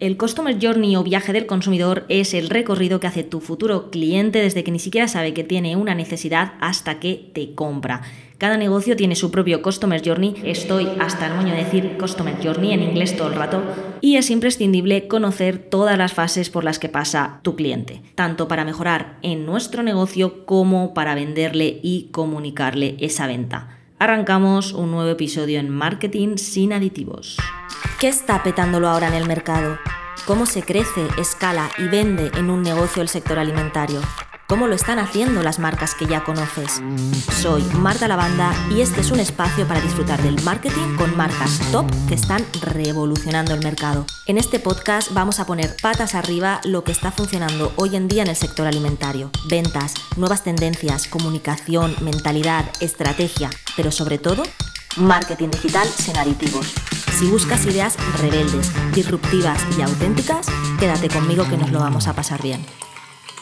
El Customer Journey o viaje del consumidor es el recorrido que hace tu futuro cliente desde que ni siquiera sabe que tiene una necesidad hasta que te compra. Cada negocio tiene su propio Customer Journey, estoy hasta el moño de decir Customer Journey en inglés todo el rato, y es imprescindible conocer todas las fases por las que pasa tu cliente, tanto para mejorar en nuestro negocio como para venderle y comunicarle esa venta. Arrancamos un nuevo episodio en Marketing sin aditivos. ¿Qué está petándolo ahora en el mercado? ¿Cómo se crece, escala y vende en un negocio el sector alimentario? ¿Cómo lo están haciendo las marcas que ya conoces? Soy Marta Lavanda y este es un espacio para disfrutar del marketing con marcas top que están revolucionando el mercado. En este podcast vamos a poner patas arriba lo que está funcionando hoy en día en el sector alimentario. Ventas, nuevas tendencias, comunicación, mentalidad, estrategia, pero sobre todo, marketing digital sin aditivos. Si buscas ideas rebeldes, disruptivas y auténticas, quédate conmigo que nos lo vamos a pasar bien.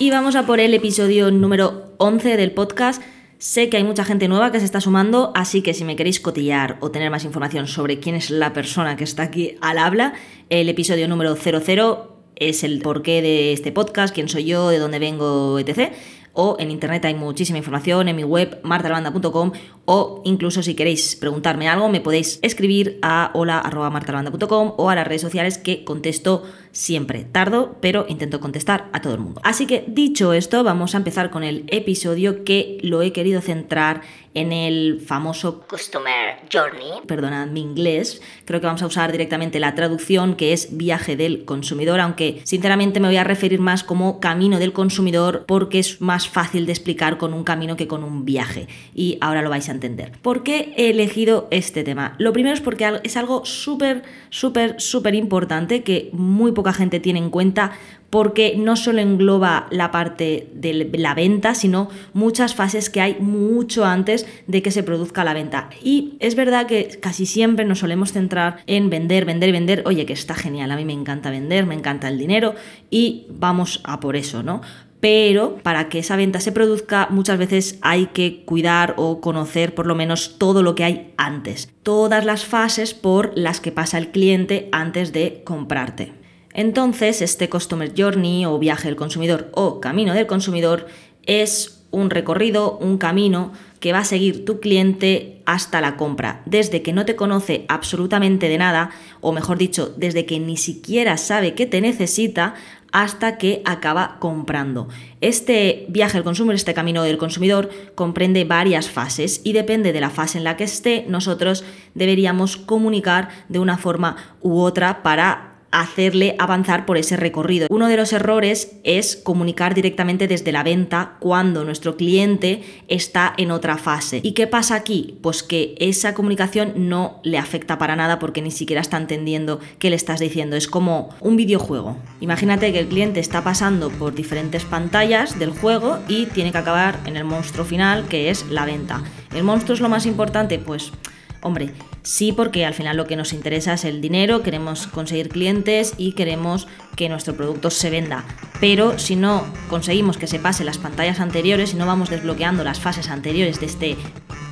Y vamos a por el episodio número 11 del podcast. Sé que hay mucha gente nueva que se está sumando, así que si me queréis cotillar o tener más información sobre quién es la persona que está aquí al habla, el episodio número 00 es el porqué de este podcast, quién soy yo, de dónde vengo, etc o en internet hay muchísima información en mi web martalabanda.com o incluso si queréis preguntarme algo me podéis escribir a hola.martalabanda.com o a las redes sociales que contesto siempre. Tardo, pero intento contestar a todo el mundo. Así que dicho esto, vamos a empezar con el episodio que lo he querido centrar en el famoso Customer Journey. Perdonad mi inglés, creo que vamos a usar directamente la traducción que es viaje del consumidor, aunque sinceramente me voy a referir más como camino del consumidor porque es más fácil de explicar con un camino que con un viaje. Y ahora lo vais a entender. ¿Por qué he elegido este tema? Lo primero es porque es algo súper, súper, súper importante que muy poca gente tiene en cuenta porque no solo engloba la parte de la venta, sino muchas fases que hay mucho antes de que se produzca la venta. Y es verdad que casi siempre nos solemos centrar en vender, vender, vender. Oye, que está genial, a mí me encanta vender, me encanta el dinero y vamos a por eso, ¿no? pero para que esa venta se produzca muchas veces hay que cuidar o conocer por lo menos todo lo que hay antes, todas las fases por las que pasa el cliente antes de comprarte. Entonces, este Customer Journey o viaje del consumidor o camino del consumidor es un recorrido, un camino que va a seguir tu cliente hasta la compra, desde que no te conoce absolutamente de nada, o mejor dicho, desde que ni siquiera sabe que te necesita, hasta que acaba comprando. Este viaje al consumidor, este camino del consumidor, comprende varias fases y depende de la fase en la que esté, nosotros deberíamos comunicar de una forma u otra para hacerle avanzar por ese recorrido. Uno de los errores es comunicar directamente desde la venta cuando nuestro cliente está en otra fase. ¿Y qué pasa aquí? Pues que esa comunicación no le afecta para nada porque ni siquiera está entendiendo qué le estás diciendo. Es como un videojuego. Imagínate que el cliente está pasando por diferentes pantallas del juego y tiene que acabar en el monstruo final que es la venta. ¿El monstruo es lo más importante? Pues Hombre, sí porque al final lo que nos interesa es el dinero, queremos conseguir clientes y queremos que nuestro producto se venda. Pero si no conseguimos que se pase las pantallas anteriores y no vamos desbloqueando las fases anteriores de este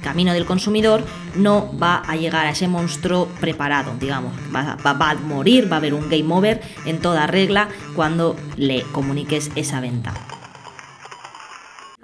camino del consumidor, no va a llegar a ese monstruo preparado, digamos. Va, va a morir, va a haber un game over en toda regla cuando le comuniques esa venta.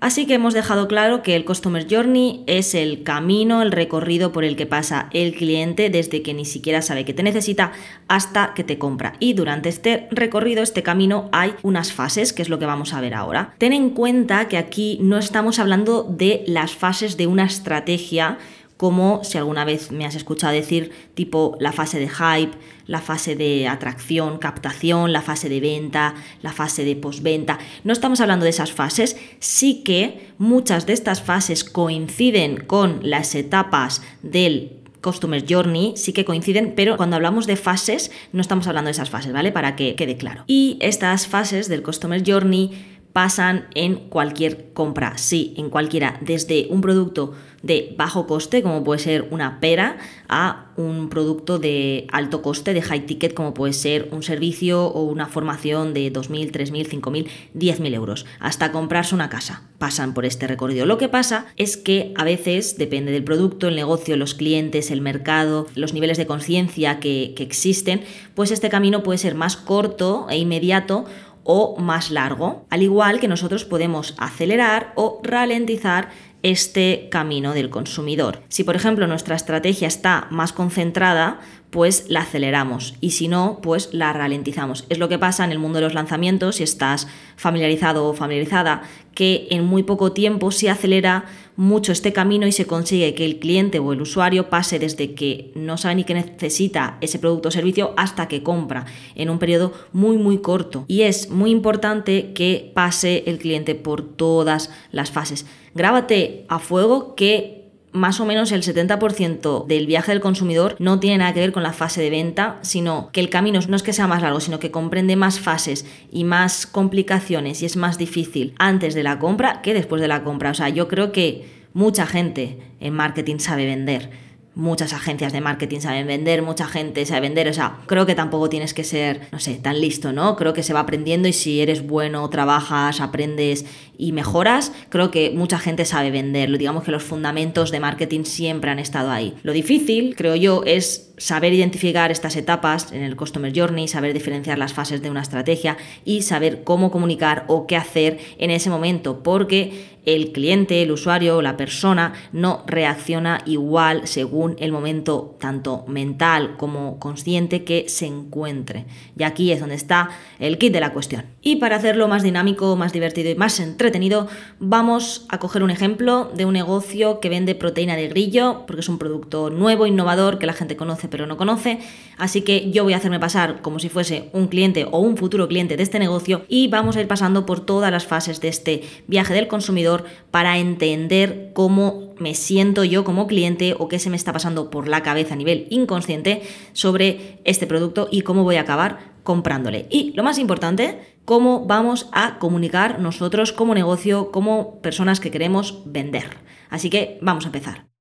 Así que hemos dejado claro que el Customer Journey es el camino, el recorrido por el que pasa el cliente desde que ni siquiera sabe que te necesita hasta que te compra. Y durante este recorrido, este camino, hay unas fases, que es lo que vamos a ver ahora. Ten en cuenta que aquí no estamos hablando de las fases de una estrategia como si alguna vez me has escuchado decir tipo la fase de hype, la fase de atracción, captación, la fase de venta, la fase de postventa. No estamos hablando de esas fases, sí que muchas de estas fases coinciden con las etapas del Customer Journey sí que coinciden, pero cuando hablamos de fases no estamos hablando de esas fases, ¿vale? Para que quede claro. Y estas fases del Customer Journey pasan en cualquier compra, sí, en cualquiera, desde un producto de bajo coste, como puede ser una pera, a un producto de alto coste, de high ticket, como puede ser un servicio o una formación de 2.000, 3.000, 5.000, 10.000 euros, hasta comprarse una casa. Pasan por este recorrido. Lo que pasa es que a veces, depende del producto, el negocio, los clientes, el mercado, los niveles de conciencia que, que existen, pues este camino puede ser más corto e inmediato o más largo, al igual que nosotros podemos acelerar o ralentizar este camino del consumidor. Si por ejemplo nuestra estrategia está más concentrada, pues la aceleramos y si no, pues la ralentizamos. Es lo que pasa en el mundo de los lanzamientos, si estás familiarizado o familiarizada, que en muy poco tiempo se acelera mucho este camino y se consigue que el cliente o el usuario pase desde que no sabe ni que necesita ese producto o servicio hasta que compra en un periodo muy muy corto. Y es muy importante que pase el cliente por todas las fases. Grábate a fuego que más o menos el 70% del viaje del consumidor no tiene nada que ver con la fase de venta, sino que el camino no es que sea más largo, sino que comprende más fases y más complicaciones y es más difícil antes de la compra que después de la compra. O sea, yo creo que mucha gente en marketing sabe vender muchas agencias de marketing saben vender, mucha gente sabe vender, o sea, creo que tampoco tienes que ser, no sé, tan listo, ¿no? Creo que se va aprendiendo y si eres bueno, trabajas, aprendes y mejoras, creo que mucha gente sabe vender. Digamos que los fundamentos de marketing siempre han estado ahí. Lo difícil, creo yo, es saber identificar estas etapas en el Customer Journey, saber diferenciar las fases de una estrategia y saber cómo comunicar o qué hacer en ese momento, porque el cliente, el usuario, la persona no reacciona igual según el momento tanto mental como consciente que se encuentre. Y aquí es donde está el kit de la cuestión. Y para hacerlo más dinámico, más divertido y más entretenido, vamos a coger un ejemplo de un negocio que vende proteína de grillo, porque es un producto nuevo, innovador, que la gente conoce pero no conoce. Así que yo voy a hacerme pasar como si fuese un cliente o un futuro cliente de este negocio y vamos a ir pasando por todas las fases de este viaje del consumidor para entender cómo me siento yo como cliente o qué se me está pasando por la cabeza a nivel inconsciente sobre este producto y cómo voy a acabar comprándole. Y lo más importante, cómo vamos a comunicar nosotros como negocio, como personas que queremos vender. Así que vamos a empezar.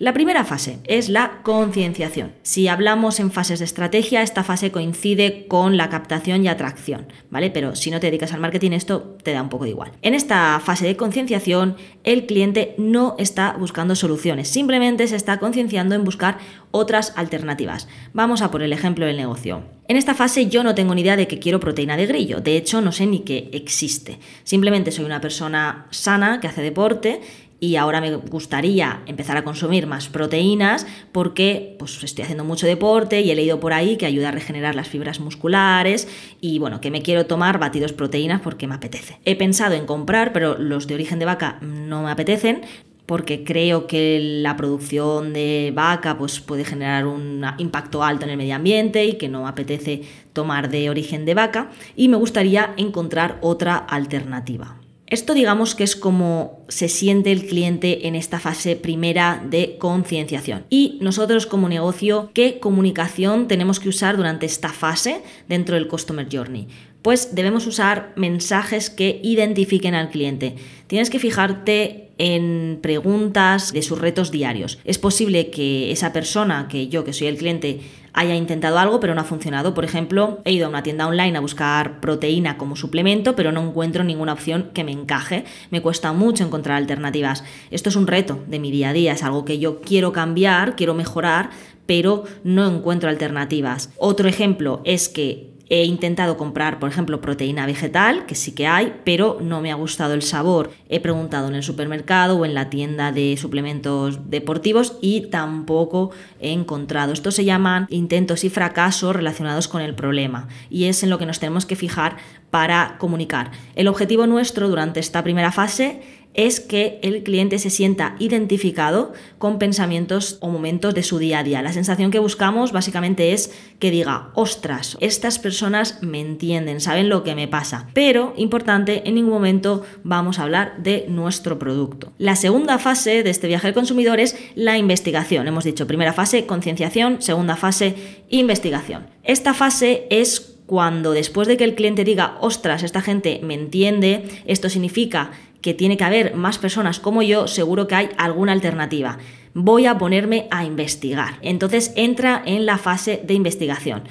La primera fase es la concienciación. Si hablamos en fases de estrategia, esta fase coincide con la captación y atracción, ¿vale? Pero si no te dedicas al marketing, esto te da un poco de igual. En esta fase de concienciación, el cliente no está buscando soluciones, simplemente se está concienciando en buscar otras alternativas. Vamos a por el ejemplo del negocio. En esta fase yo no tengo ni idea de que quiero proteína de grillo, de hecho no sé ni que existe. Simplemente soy una persona sana que hace deporte y ahora me gustaría empezar a consumir más proteínas porque pues, estoy haciendo mucho deporte y he leído por ahí que ayuda a regenerar las fibras musculares y bueno, que me quiero tomar batidos proteínas porque me apetece. He pensado en comprar, pero los de origen de vaca no me apetecen porque creo que la producción de vaca pues, puede generar un impacto alto en el medio ambiente y que no apetece tomar de origen de vaca y me gustaría encontrar otra alternativa. Esto digamos que es como se siente el cliente en esta fase primera de concienciación. Y nosotros como negocio, ¿qué comunicación tenemos que usar durante esta fase dentro del Customer Journey? Pues debemos usar mensajes que identifiquen al cliente. Tienes que fijarte en preguntas de sus retos diarios. Es posible que esa persona, que yo, que soy el cliente, haya intentado algo pero no ha funcionado. Por ejemplo, he ido a una tienda online a buscar proteína como suplemento, pero no encuentro ninguna opción que me encaje. Me cuesta mucho encontrar alternativas. Esto es un reto de mi día a día, es algo que yo quiero cambiar, quiero mejorar, pero no encuentro alternativas. Otro ejemplo es que He intentado comprar, por ejemplo, proteína vegetal, que sí que hay, pero no me ha gustado el sabor. He preguntado en el supermercado o en la tienda de suplementos deportivos y tampoco he encontrado. Esto se llaman intentos y fracasos relacionados con el problema y es en lo que nos tenemos que fijar para comunicar. El objetivo nuestro durante esta primera fase es que el cliente se sienta identificado con pensamientos o momentos de su día a día. La sensación que buscamos básicamente es que diga, ostras, estas personas me entienden, saben lo que me pasa. Pero, importante, en ningún momento vamos a hablar de nuestro producto. La segunda fase de este viaje del consumidor es la investigación. Hemos dicho primera fase, concienciación, segunda fase, investigación. Esta fase es cuando después de que el cliente diga, ostras, esta gente me entiende, esto significa que tiene que haber más personas como yo, seguro que hay alguna alternativa. Voy a ponerme a investigar. Entonces entra en la fase de investigación.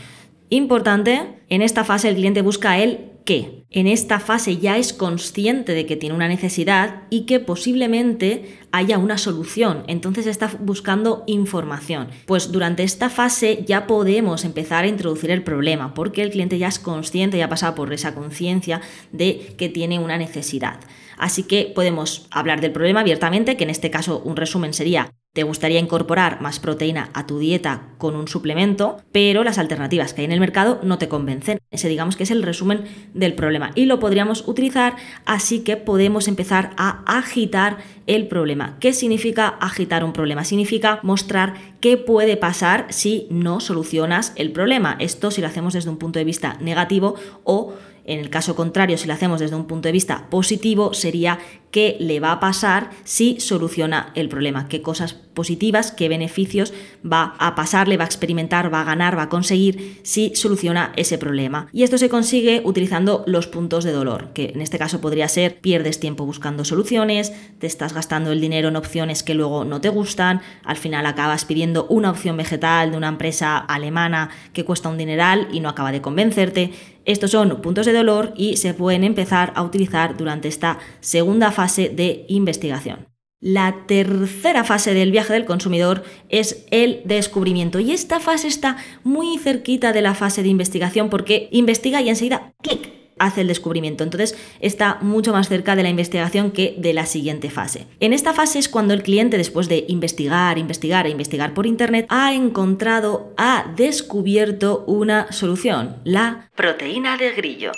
Importante, en esta fase el cliente busca el qué. En esta fase ya es consciente de que tiene una necesidad y que posiblemente haya una solución. Entonces está buscando información. Pues durante esta fase ya podemos empezar a introducir el problema porque el cliente ya es consciente, ya ha pasado por esa conciencia de que tiene una necesidad. Así que podemos hablar del problema abiertamente, que en este caso un resumen sería te gustaría incorporar más proteína a tu dieta con un suplemento, pero las alternativas que hay en el mercado no te convencen. Ese digamos que es el resumen del problema y lo podríamos utilizar así que podemos empezar a agitar el problema. ¿Qué significa agitar un problema? Significa mostrar qué puede pasar si no solucionas el problema. Esto si lo hacemos desde un punto de vista negativo o en el caso contrario, si lo hacemos desde un punto de vista positivo, sería qué le va a pasar si soluciona el problema, qué cosas positivas, qué beneficios va a pasarle, va a experimentar, va a ganar, va a conseguir si soluciona ese problema. Y esto se consigue utilizando los puntos de dolor, que en este caso podría ser pierdes tiempo buscando soluciones, te estás gastando el dinero en opciones que luego no te gustan, al final acabas pidiendo una opción vegetal de una empresa alemana que cuesta un dineral y no acaba de convencerte. Estos son puntos de dolor y se pueden empezar a utilizar durante esta segunda fase de investigación. La tercera fase del viaje del consumidor es el descubrimiento y esta fase está muy cerquita de la fase de investigación porque investiga y enseguida clic hace el descubrimiento. Entonces está mucho más cerca de la investigación que de la siguiente fase. En esta fase es cuando el cliente, después de investigar, investigar e investigar por Internet, ha encontrado, ha descubierto una solución, la proteína de grillo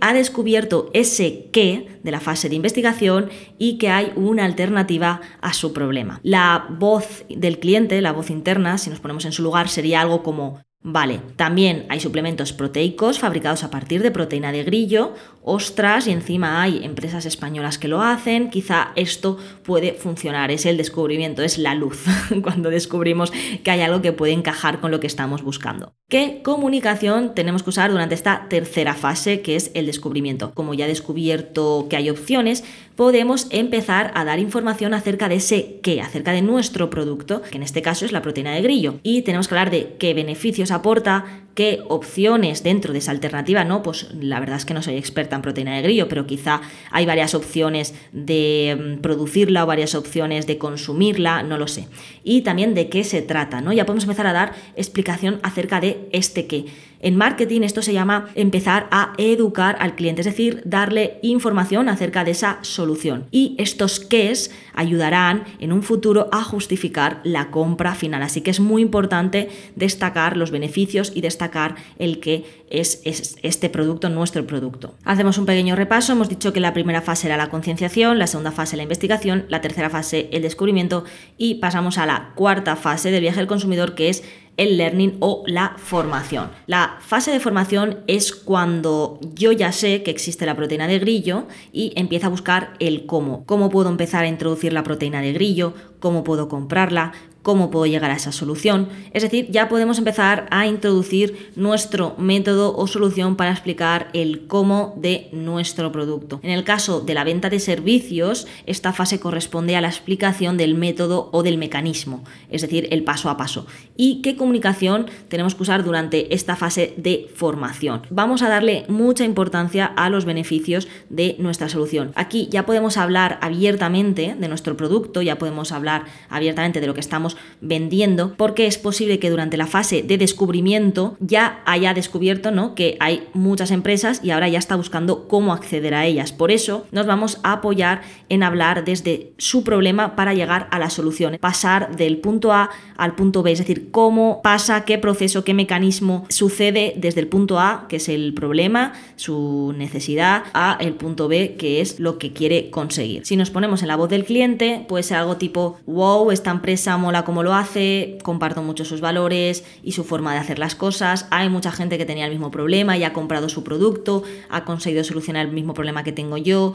ha descubierto ese qué de la fase de investigación y que hay una alternativa a su problema. La voz del cliente, la voz interna, si nos ponemos en su lugar, sería algo como Vale, también hay suplementos proteicos fabricados a partir de proteína de grillo, ostras, y encima hay empresas españolas que lo hacen, quizá esto puede funcionar, es el descubrimiento, es la luz, cuando descubrimos que hay algo que puede encajar con lo que estamos buscando. ¿Qué comunicación tenemos que usar durante esta tercera fase, que es el descubrimiento? Como ya he descubierto que hay opciones, podemos empezar a dar información acerca de ese qué, acerca de nuestro producto, que en este caso es la proteína de grillo, y tenemos que hablar de qué beneficios aporta, qué opciones dentro de esa alternativa, ¿no? Pues la verdad es que no soy experta en proteína de grillo, pero quizá hay varias opciones de mm, producirla o varias opciones de consumirla, no lo sé. Y también de qué se trata, ¿no? Ya podemos empezar a dar explicación acerca de este qué. En marketing esto se llama empezar a educar al cliente, es decir, darle información acerca de esa solución. Y estos qués ayudarán en un futuro a justificar la compra final. Así que es muy importante destacar los beneficios y destacar el que es, este producto nuestro producto. Hacemos un pequeño repaso. Hemos dicho que la primera fase era la concienciación, la segunda fase la investigación, la tercera fase el descubrimiento y pasamos a la cuarta fase del viaje del consumidor que es el learning o la formación. La fase de formación es cuando yo ya sé que existe la proteína de grillo y empiezo a buscar el cómo. ¿Cómo puedo empezar a introducir la proteína de grillo? ¿Cómo puedo comprarla? Cómo puedo llegar a esa solución. Es decir, ya podemos empezar a introducir nuestro método o solución para explicar el cómo de nuestro producto. En el caso de la venta de servicios, esta fase corresponde a la explicación del método o del mecanismo, es decir, el paso a paso. ¿Y qué comunicación tenemos que usar durante esta fase de formación? Vamos a darle mucha importancia a los beneficios de nuestra solución. Aquí ya podemos hablar abiertamente de nuestro producto, ya podemos hablar abiertamente de lo que estamos vendiendo, porque es posible que durante la fase de descubrimiento ya haya descubierto ¿no? que hay muchas empresas y ahora ya está buscando cómo acceder a ellas. Por eso nos vamos a apoyar en hablar desde su problema para llegar a la solución, pasar del punto A al punto B, es decir, cómo pasa, qué proceso, qué mecanismo sucede desde el punto A, que es el problema, su necesidad, a el punto B, que es lo que quiere conseguir. Si nos ponemos en la voz del cliente, puede ser algo tipo, wow, esta empresa mola cómo lo hace, comparto mucho sus valores y su forma de hacer las cosas. Hay mucha gente que tenía el mismo problema y ha comprado su producto, ha conseguido solucionar el mismo problema que tengo yo.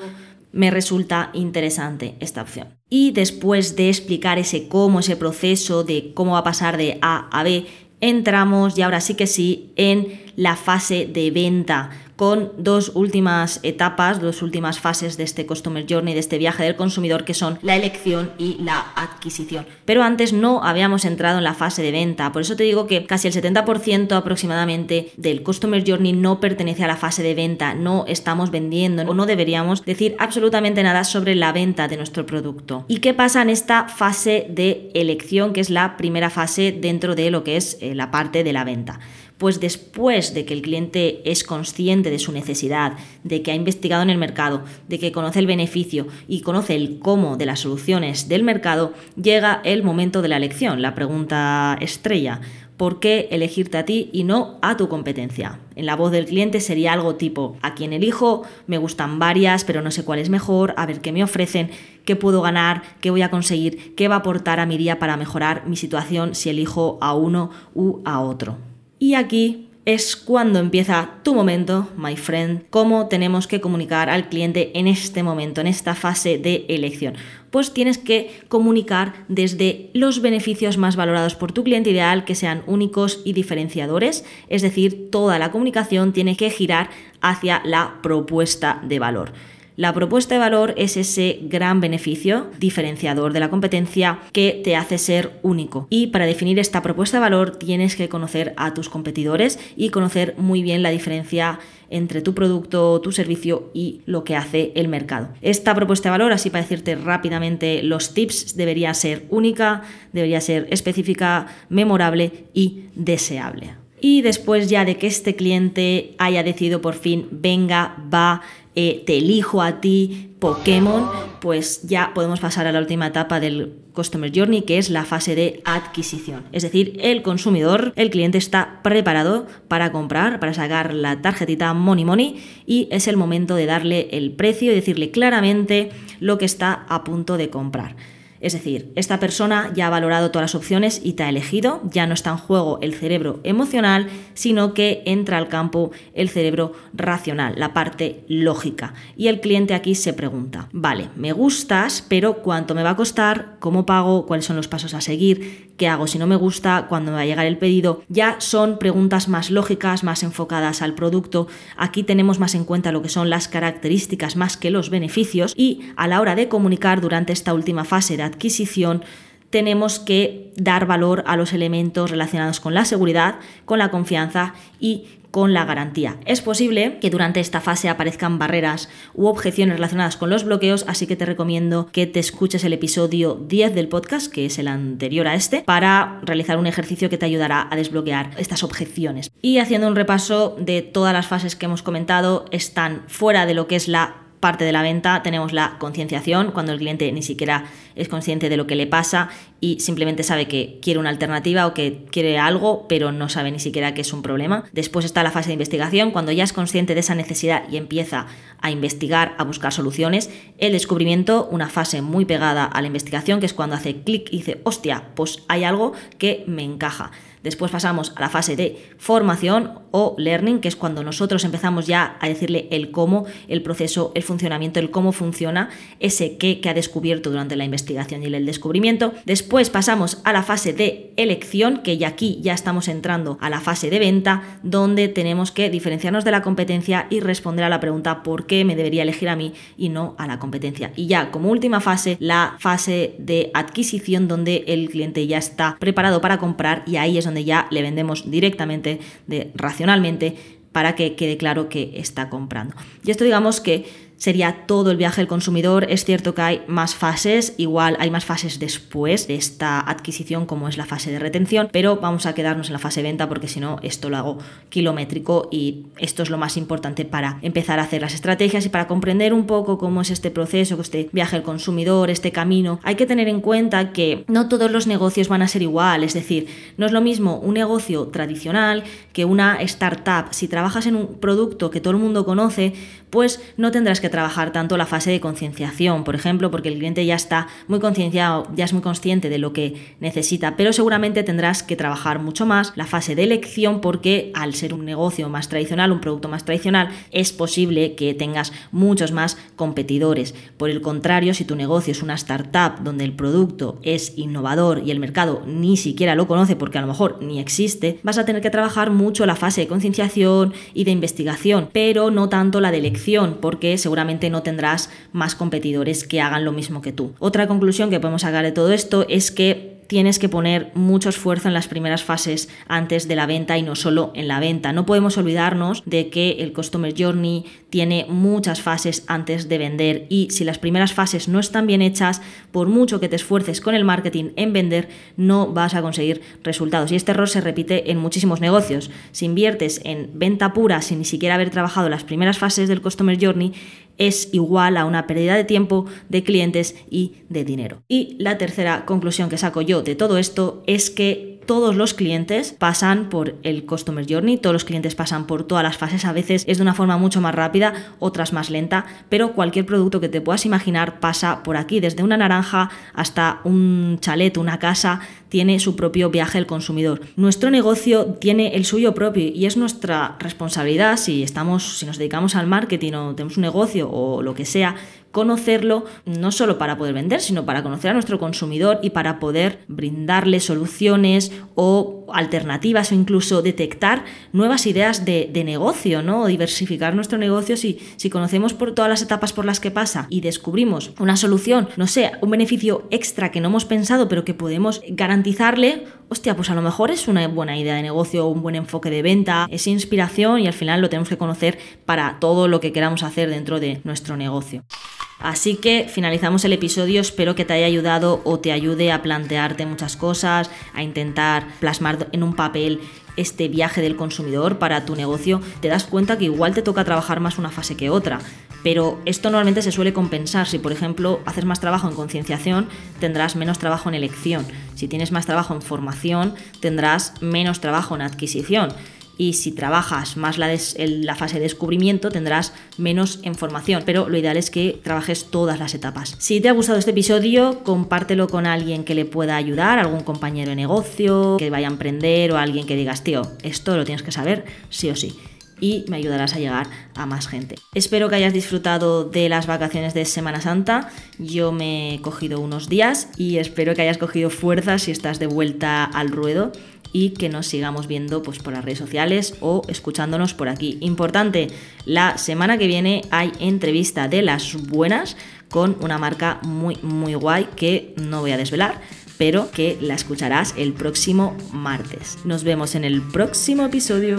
Me resulta interesante esta opción. Y después de explicar ese cómo, ese proceso de cómo va a pasar de A a B, entramos y ahora sí que sí en la fase de venta con dos últimas etapas, dos últimas fases de este Customer Journey, de este viaje del consumidor, que son la elección y la adquisición. Pero antes no habíamos entrado en la fase de venta, por eso te digo que casi el 70% aproximadamente del Customer Journey no pertenece a la fase de venta, no estamos vendiendo o no deberíamos decir absolutamente nada sobre la venta de nuestro producto. ¿Y qué pasa en esta fase de elección, que es la primera fase dentro de lo que es eh, la parte de la venta? Pues después de que el cliente es consciente de su necesidad, de que ha investigado en el mercado, de que conoce el beneficio y conoce el cómo de las soluciones del mercado, llega el momento de la elección, la pregunta estrella. ¿Por qué elegirte a ti y no a tu competencia? En la voz del cliente sería algo tipo, a quien elijo, me gustan varias, pero no sé cuál es mejor, a ver qué me ofrecen, qué puedo ganar, qué voy a conseguir, qué va a aportar a mi día para mejorar mi situación si elijo a uno u a otro. Y aquí es cuando empieza tu momento, my friend, cómo tenemos que comunicar al cliente en este momento, en esta fase de elección. Pues tienes que comunicar desde los beneficios más valorados por tu cliente ideal, que sean únicos y diferenciadores, es decir, toda la comunicación tiene que girar hacia la propuesta de valor. La propuesta de valor es ese gran beneficio diferenciador de la competencia que te hace ser único. Y para definir esta propuesta de valor tienes que conocer a tus competidores y conocer muy bien la diferencia entre tu producto, tu servicio y lo que hace el mercado. Esta propuesta de valor, así para decirte rápidamente los tips, debería ser única, debería ser específica, memorable y deseable. Y después ya de que este cliente haya decidido por fin, venga, va, eh, te elijo a ti, Pokémon, pues ya podemos pasar a la última etapa del Customer Journey, que es la fase de adquisición. Es decir, el consumidor, el cliente está preparado para comprar, para sacar la tarjetita Money Money y es el momento de darle el precio y decirle claramente lo que está a punto de comprar. Es decir, esta persona ya ha valorado todas las opciones y te ha elegido, ya no está en juego el cerebro emocional, sino que entra al campo el cerebro racional, la parte lógica. Y el cliente aquí se pregunta, vale, me gustas, pero ¿cuánto me va a costar? ¿Cómo pago? ¿Cuáles son los pasos a seguir? ¿Qué hago si no me gusta? ¿Cuándo me va a llegar el pedido? Ya son preguntas más lógicas, más enfocadas al producto. Aquí tenemos más en cuenta lo que son las características más que los beneficios y a la hora de comunicar durante esta última fase de adquisición tenemos que dar valor a los elementos relacionados con la seguridad, con la confianza y con la garantía. Es posible que durante esta fase aparezcan barreras u objeciones relacionadas con los bloqueos, así que te recomiendo que te escuches el episodio 10 del podcast, que es el anterior a este, para realizar un ejercicio que te ayudará a desbloquear estas objeciones. Y haciendo un repaso de todas las fases que hemos comentado, están fuera de lo que es la parte de la venta tenemos la concienciación, cuando el cliente ni siquiera es consciente de lo que le pasa y simplemente sabe que quiere una alternativa o que quiere algo, pero no sabe ni siquiera que es un problema. Después está la fase de investigación, cuando ya es consciente de esa necesidad y empieza a investigar, a buscar soluciones. El descubrimiento, una fase muy pegada a la investigación, que es cuando hace clic y dice, hostia, pues hay algo que me encaja. Después pasamos a la fase de formación o learning, que es cuando nosotros empezamos ya a decirle el cómo, el proceso, el funcionamiento, el cómo funciona ese qué que ha descubierto durante la investigación y el descubrimiento. Después pasamos a la fase de elección, que ya aquí ya estamos entrando a la fase de venta, donde tenemos que diferenciarnos de la competencia y responder a la pregunta por qué me debería elegir a mí y no a la competencia. Y ya como última fase, la fase de adquisición, donde el cliente ya está preparado para comprar y ahí es donde ya le vendemos directamente, de, racionalmente, para que quede claro que está comprando. Y esto digamos que sería todo el viaje del consumidor. Es cierto que hay más fases, igual hay más fases después de esta adquisición como es la fase de retención, pero vamos a quedarnos en la fase de venta porque si no esto lo hago kilométrico y esto es lo más importante para empezar a hacer las estrategias y para comprender un poco cómo es este proceso, este viaje del consumidor, este camino. Hay que tener en cuenta que no todos los negocios van a ser igual, es decir, no es lo mismo un negocio tradicional que una startup. Si trabajas en un producto que todo el mundo conoce, pues no tendrás que trabajar tanto la fase de concienciación, por ejemplo, porque el cliente ya está muy concienciado, ya es muy consciente de lo que necesita, pero seguramente tendrás que trabajar mucho más la fase de elección porque al ser un negocio más tradicional, un producto más tradicional, es posible que tengas muchos más competidores. Por el contrario, si tu negocio es una startup donde el producto es innovador y el mercado ni siquiera lo conoce porque a lo mejor ni existe, vas a tener que trabajar mucho la fase de concienciación y de investigación, pero no tanto la de elección, porque seguramente no tendrás más competidores que hagan lo mismo que tú. Otra conclusión que podemos sacar de todo esto es que tienes que poner mucho esfuerzo en las primeras fases antes de la venta y no solo en la venta. No podemos olvidarnos de que el Customer Journey tiene muchas fases antes de vender y si las primeras fases no están bien hechas, por mucho que te esfuerces con el marketing en vender, no vas a conseguir resultados. Y este error se repite en muchísimos negocios. Si inviertes en venta pura sin ni siquiera haber trabajado las primeras fases del Customer Journey, es igual a una pérdida de tiempo, de clientes y de dinero. Y la tercera conclusión que saco yo de todo esto es que todos los clientes pasan por el Customer Journey, todos los clientes pasan por todas las fases, a veces es de una forma mucho más rápida, otras más lenta, pero cualquier producto que te puedas imaginar pasa por aquí, desde una naranja hasta un chalet, una casa, tiene su propio viaje el consumidor. Nuestro negocio tiene el suyo propio y es nuestra responsabilidad si estamos si nos dedicamos al marketing o tenemos un negocio o lo que sea, conocerlo no solo para poder vender, sino para conocer a nuestro consumidor y para poder brindarle soluciones o alternativas o incluso detectar nuevas ideas de, negocio, ¿no? O diversificar nuestro negocio si, si conocemos por todas las etapas por las que pasa y descubrimos una solución, no sé, un beneficio extra que no hemos pensado pero que podemos garantizarle, hostia, pues a lo mejor es una buena idea de negocio, un buen enfoque de venta, es inspiración y al final lo tenemos que conocer para todo lo que queramos hacer dentro de nuestro negocio. Así que finalizamos el episodio, espero que te haya ayudado o te ayude a plantearte muchas cosas, a intentar plasmar en un papel este viaje del consumidor para tu negocio, te das cuenta que igual te toca trabajar más una fase que otra. Pero esto normalmente se suele compensar. Si, por ejemplo, haces más trabajo en concienciación, tendrás menos trabajo en elección. Si tienes más trabajo en formación, tendrás menos trabajo en adquisición y si trabajas más la, la, fase de descubrimiento tendrás menos información, pero lo ideal es que trabajes todas las etapas. Si te ha gustado este episodio, compártelo con alguien que le pueda ayudar, algún compañero de negocio que vaya a emprender o alguien que digas, tío, esto lo tienes que saber sí o sí y me ayudarás a llegar a más gente. Espero que hayas disfrutado de las vacaciones de Semana Santa. Yo me he cogido unos días y espero que hayas cogido fuerza si estás de vuelta al ruedo y que nos sigamos viendo pues, por las redes sociales o escuchándonos por aquí. Importante, la semana que viene hay entrevista de las buenas con una marca muy muy guay que no voy a desvelar, pero que la escucharás el próximo martes. Nos vemos en el próximo episodio.